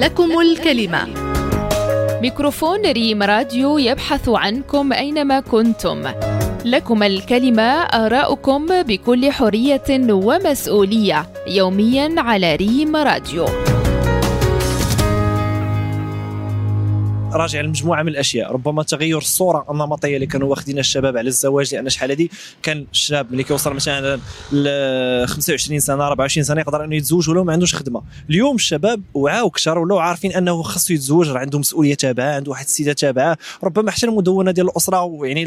لكم الكلمة. ميكروفون ريم راديو يبحث عنكم أينما كنتم. لكم الكلمة آراؤكم بكل حرية ومسؤولية يوميا على ريم راديو. راجع لمجموعة من الأشياء. ربما تغير الصورة النمطية اللي كانوا واخدين الشباب على الزواج لأن شحال هذه كان الشاب ملي كيوصل مثلا ل 25 سنة 24 سنة يقدر إنه يتزوج ولو ما عندوش خدمة. اليوم الشباب وعاو كثر ولاو عارفين إنه خصو يتزوج راه عنده مسؤولية تابعة عنده واحد السيدة تابعة. ربما حتى المدونة ديال الأسرة ويعني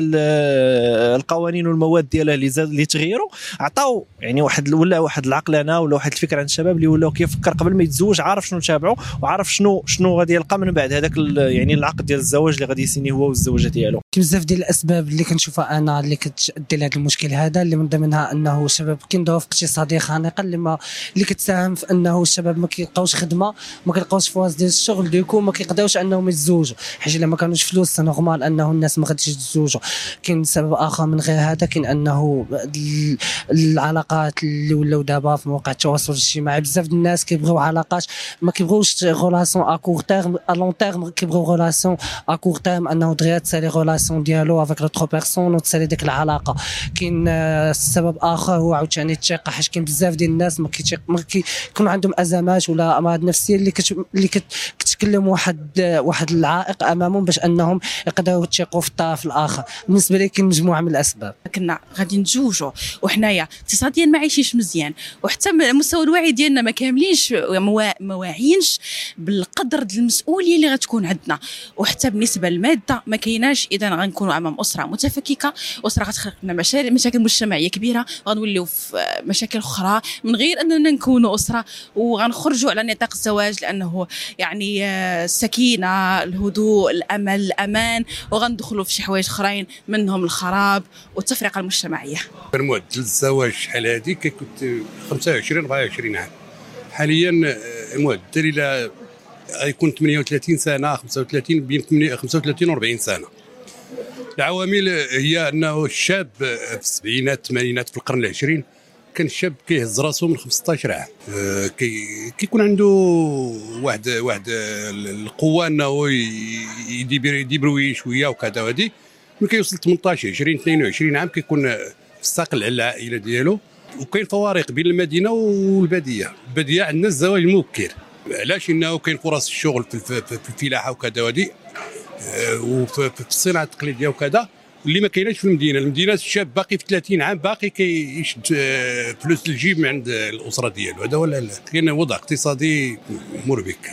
القوانين والمواد ديالها اللي اللي تغيروا عطاو يعني واحد ولا واحد العقلانه ولا واحد الفكرة عند الشباب اللي ولاو كيفكر قبل ما يتزوج عارف شنو تابعه وعارف شنو شنو غادي يلقى من بعد هذاك يعني العقد ديال الزواج اللي غادي يسيني هو والزوجة ديالو. بزاف ديال الأسباب اللي كنشوفها أنا اللي كتؤدي لهذا المشكل هذا اللي من ضمنها أنه الشباب كاين ظروف اقتصادية خانقة اللي ما اللي كتساهم في أنه الشباب ما كيلقاوش خدمة ما كيلقاوش فرص ديال الشغل du coup ما كيقدروش أنهم يتزوجوا. حيت إلا ما كانوش فلوس normal أنه الناس ما غاديش يتزوجوا. كاين سبب آخر من غير هذا كاين أنه العلاقات اللي ولاو دابا في مواقع التواصل الاجتماعي بزاف الناس كيبغيو علاقات ما كيبغيوش relations à court terme à long terme كيبغيو relations à court terme انه دغيا تسالي relation ديالو avec l'autre personne وتسالي ديك العلاقه كاين سبب اخر هو عاوتاني الثقه حيت كاين بزاف ديال الناس ما كيتيق ما كيكون عندهم ازمات ولا امراض نفسيه اللي كت... اللي كتكلم واحد واحد العائق امامهم باش انهم يقدروا يثقوا في الطرف الآخر بالنسبة لي كاين مجموعة من الأسباب. كنا غادي نتزوجوا وحنايا اقتصاديا ما عايشينش مزيان. وحتى مستوى الوعي ديالنا ما كاملينش ما واعيينش بالقدر المسؤولية اللي غتكون عندنا. وحتى بالنسبة للمادة ما كايناش. إذا غنكونوا أمام أسرة متفككة. أسرة غتخلق لنا مشاكل مجتمعية كبيرة. غنوليو في مشاكل أخرى من غير أننا نكونوا أسرة. وغنخرجوا على نطاق الزواج لأنه يعني السكينة الهدوء الأمل الأمان. وغندخلوا في شي حوايج أخرين منهم الخراب والتفرقة المجتمعية. كان معدل الزواج شحال هذه كنت 25 24 عام. حاليا المعدل إلى غيكون 38 سنة 35 بين 35 و 40 سنة. العوامل هي انه الشاب في السبعينات الثمانينات في القرن العشرين كان الشاب كيهز راسو من 15 عام. كي كيكون عنده واحد واحد القوة أنه يدبروي شوية وكذا وهذه. ملي كيوصل 18 20 22 عام كيكون مستقل على العائله ديالو. وكاين فوارق بين المدينة والبادية. البادية عندنا الزواج مبكر علاش؟ انه كاين فرص الشغل في الفلاحة وكذا وهذه وفي الصناعة التقليدية وكذا واللي ما كايناش في المدينة. المدينة الشاب باقي في 30 عام باقي كيشد فلوس الجيب من عند الأسرة ديالو. هذا هو كاين وضع اقتصادي مربك